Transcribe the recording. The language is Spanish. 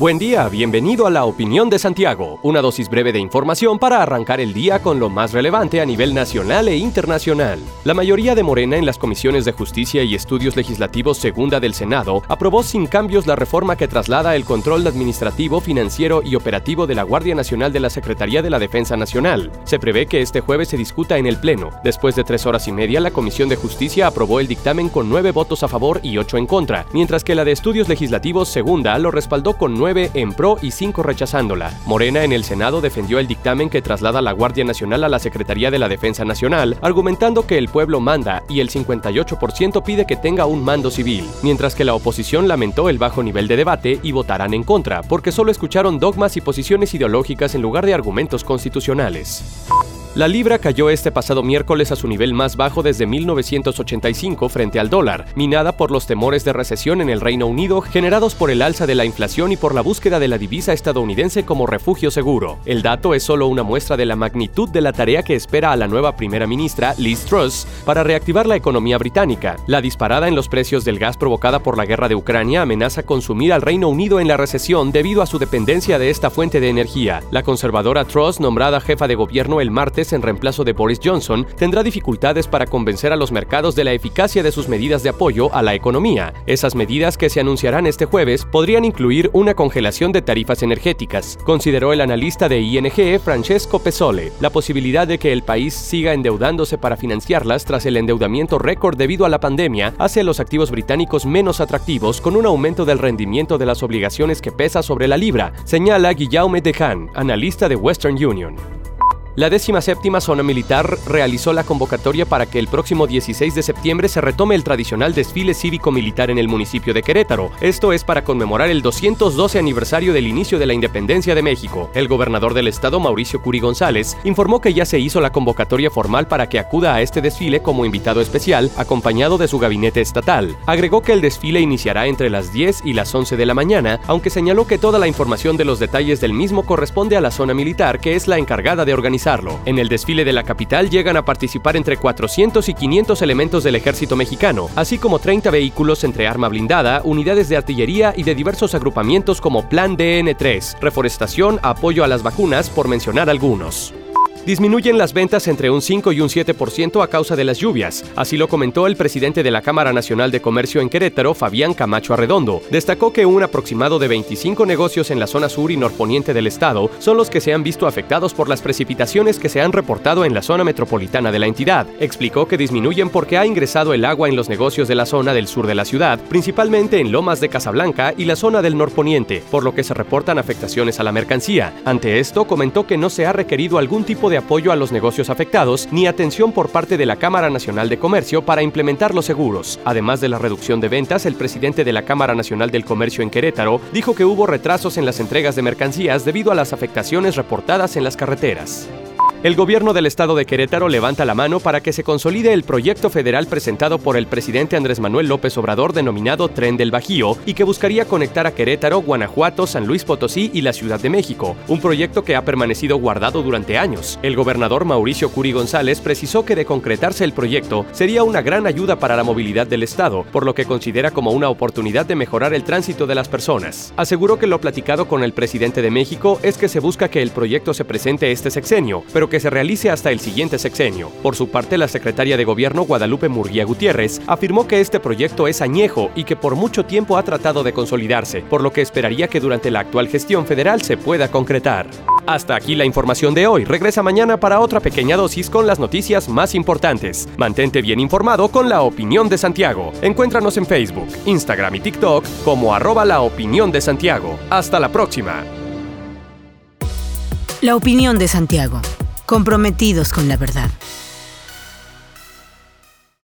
Buen día, bienvenido a la Opinión de Santiago, una dosis breve de información para arrancar el día con lo más relevante a nivel nacional e internacional. La mayoría de Morena en las comisiones de Justicia y Estudios Legislativos Segunda del Senado aprobó sin cambios la reforma que traslada el control administrativo, financiero y operativo de la Guardia Nacional de la Secretaría de la Defensa Nacional. Se prevé que este jueves se discuta en el Pleno. Después de tres horas y media, la Comisión de Justicia aprobó el dictamen con nueve votos a favor y ocho en contra, mientras que la de Estudios Legislativos Segunda lo respaldó con nueve en pro y 5 rechazándola. Morena en el Senado defendió el dictamen que traslada la Guardia Nacional a la Secretaría de la Defensa Nacional, argumentando que el pueblo manda y el 58% pide que tenga un mando civil, mientras que la oposición lamentó el bajo nivel de debate y votarán en contra, porque solo escucharon dogmas y posiciones ideológicas en lugar de argumentos constitucionales. La libra cayó este pasado miércoles a su nivel más bajo desde 1985 frente al dólar, minada por los temores de recesión en el Reino Unido generados por el alza de la inflación y por la búsqueda de la divisa estadounidense como refugio seguro. El dato es solo una muestra de la magnitud de la tarea que espera a la nueva primera ministra, Liz Truss, para reactivar la economía británica. La disparada en los precios del gas provocada por la guerra de Ucrania amenaza consumir al Reino Unido en la recesión debido a su dependencia de esta fuente de energía. La conservadora Truss, nombrada jefa de gobierno el martes, en reemplazo de Boris Johnson, tendrá dificultades para convencer a los mercados de la eficacia de sus medidas de apoyo a la economía. Esas medidas que se anunciarán este jueves podrían incluir una congelación de tarifas energéticas, consideró el analista de ING Francesco Pesole. La posibilidad de que el país siga endeudándose para financiarlas tras el endeudamiento récord debido a la pandemia hace los activos británicos menos atractivos con un aumento del rendimiento de las obligaciones que pesa sobre la libra, señala Guillaume Dehan, analista de Western Union. La 17 Zona Militar realizó la convocatoria para que el próximo 16 de septiembre se retome el tradicional desfile cívico-militar en el municipio de Querétaro. Esto es para conmemorar el 212 aniversario del inicio de la independencia de México. El gobernador del estado, Mauricio Curi González, informó que ya se hizo la convocatoria formal para que acuda a este desfile como invitado especial, acompañado de su gabinete estatal. Agregó que el desfile iniciará entre las 10 y las 11 de la mañana, aunque señaló que toda la información de los detalles del mismo corresponde a la zona militar, que es la encargada de organizar en el desfile de la capital llegan a participar entre 400 y 500 elementos del ejército mexicano, así como 30 vehículos entre arma blindada, unidades de artillería y de diversos agrupamientos como Plan DN3, reforestación, apoyo a las vacunas, por mencionar algunos. Disminuyen las ventas entre un 5 y un 7% a causa de las lluvias. Así lo comentó el presidente de la Cámara Nacional de Comercio en Querétaro, Fabián Camacho Arredondo. Destacó que un aproximado de 25 negocios en la zona sur y norponiente del estado son los que se han visto afectados por las precipitaciones que se han reportado en la zona metropolitana de la entidad. Explicó que disminuyen porque ha ingresado el agua en los negocios de la zona del sur de la ciudad, principalmente en Lomas de Casablanca y la zona del norponiente, por lo que se reportan afectaciones a la mercancía. Ante esto, comentó que no se ha requerido algún tipo de apoyo a los negocios afectados ni atención por parte de la Cámara Nacional de Comercio para implementar los seguros. Además de la reducción de ventas, el presidente de la Cámara Nacional del Comercio en Querétaro dijo que hubo retrasos en las entregas de mercancías debido a las afectaciones reportadas en las carreteras. El gobierno del estado de Querétaro levanta la mano para que se consolide el proyecto federal presentado por el presidente Andrés Manuel López Obrador denominado Tren del Bajío y que buscaría conectar a Querétaro, Guanajuato, San Luis Potosí y la Ciudad de México, un proyecto que ha permanecido guardado durante años. El gobernador Mauricio Curi González precisó que de concretarse el proyecto sería una gran ayuda para la movilidad del estado, por lo que considera como una oportunidad de mejorar el tránsito de las personas. Aseguró que lo platicado con el presidente de México es que se busca que el proyecto se presente este sexenio, pero que se realice hasta el siguiente sexenio. Por su parte, la secretaria de Gobierno Guadalupe Murguía Gutiérrez afirmó que este proyecto es añejo y que por mucho tiempo ha tratado de consolidarse, por lo que esperaría que durante la actual gestión federal se pueda concretar. Hasta aquí la información de hoy. Regresa mañana para otra pequeña dosis con las noticias más importantes. Mantente bien informado con la opinión de Santiago. Encuéntranos en Facebook, Instagram y TikTok como arroba la opinión de Santiago. Hasta la próxima. La opinión de Santiago comprometidos con la verdad.